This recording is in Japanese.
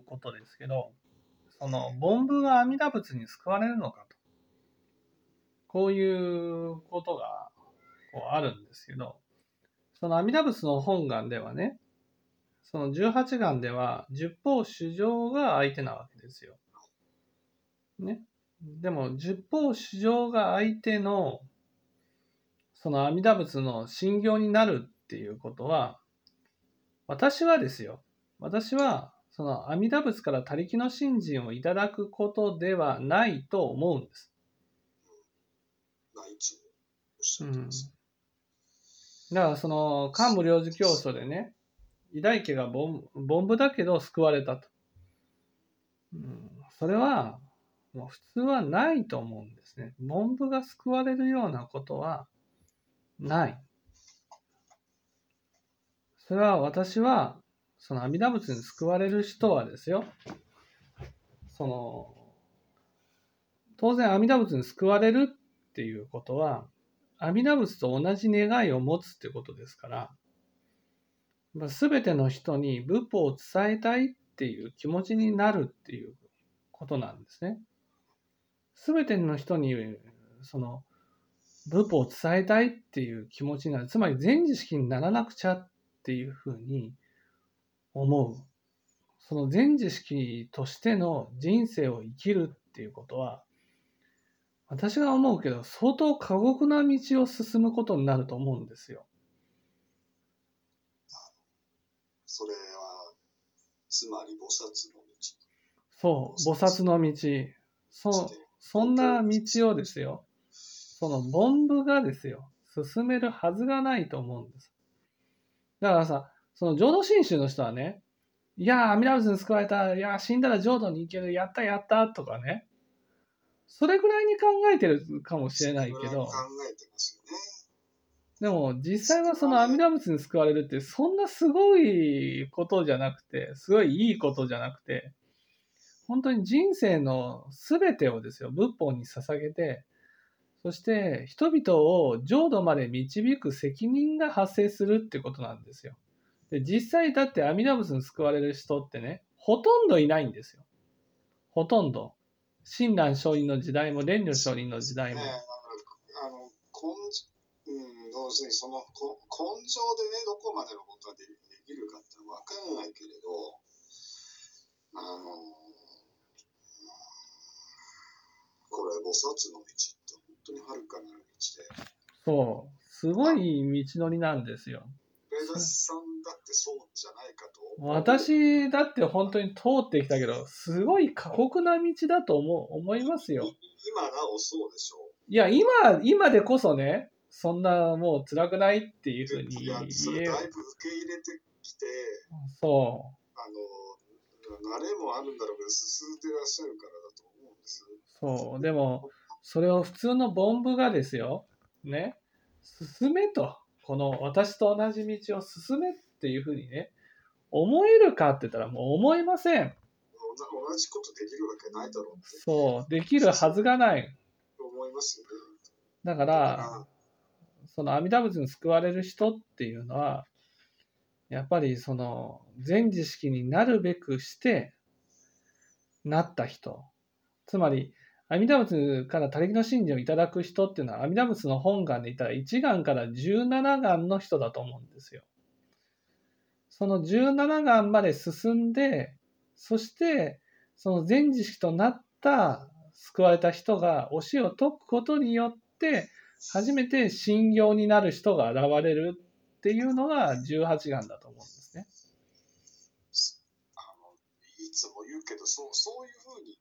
ことですけど、その、凡夫が阿弥陀仏に救われるのかと。こういうことが、こうあるんですけど、その阿弥陀仏の本願ではね、その18願では、十方主情が相手なわけですよ。ね。でも、十方主情が相手の、その阿弥陀仏の信行になるっていうことは、私はですよ。私は、その阿弥陀仏から他力の信心をいただくことではないと思うんです。ないつもおっしゃってます。だからその、漢無領事教祖でね、偉大家が凡凡夫だけど救われたと。うん、それは、もう普通はないと思うんですね。凡夫が救われるようなことはない。それは私は、その阿弥陀仏に救われる人はですよ、その、当然阿弥陀仏に救われるっていうことは、阿弥陀仏と同じ願いを持つってことですから、まあ、全ての人に仏法を伝えたいっていう気持ちになるっていうことなんですね。全ての人にその仏法を伝えたいっていう気持ちになる。つまり全知識にならなくちゃっていうふうに思う。その全知識としての人生を生きるっていうことは、私が思うけど、相当過酷な道を進むことになると思うんですよ。それは、つまり菩薩の道。そう、菩薩の道。そそんな道をですよ、その凡夫がですよ、進めるはずがないと思うんです。だからさ、その浄土真宗の人はね、いやー、阿弥陀仏に救われた、いやー、死んだら浄土に行ける、やったやったとかね、それぐらいに考えてるかもしれないけど、考えてますよね。でも実際はその阿弥陀仏に救われるってそんなすごいことじゃなくて、すごいいいことじゃなくて、本当に人生の全てをですよ、仏法に捧げて、そして人々を浄土まで導く責任が発生するってことなんですよ。で実際だって阿弥陀仏に救われる人ってね、ほとんどいないんですよ。ほとんど。親鸞上人の時代も蓮如上人の時代もね。あの、根うん、要するにそのこ根性でね、どこまでのことがでできるかって分からないけれど、あの、これ、菩薩の道って本当に遥かなる道で、そう。すごい道のりなんですよ。さんだってそうじゃないかと。私だって本当に通ってきたけど、すごい過酷な道だと思う思いますよ。い今なおそうでしょいや、今、今でこそね、そんなもう辛くないっていうふうにいや、そ言えれだいぶ受け入れてきて、そあの、慣れもあるんだろうけど、進んでらっしゃるからだと思うんです。う、そう。でも、それを普通の凡夫がですよ、ね、進めと、この私と同じ道を進めっていうふうにね、思えるかって言ったらもう思えません。同同じことできるわけないだろうそう、できるはずがない。思いますよね。だから、その阿弥陀仏に救われる人っていうのは、やっぱりその全知識になるべくしてなった人。つまり、阿弥陀仏から他力の信心をいただく人っていうのは、阿弥陀仏の本願で言ったら1願から17願の人だと思うんですよ。その17巻まで進んで、そして、その全知識となった救われた人が教えを解くことによって、初めて信仰になる人が現れるっていうのが18巻だと思うんですね。あのいつも言うけど、そうそういうふうに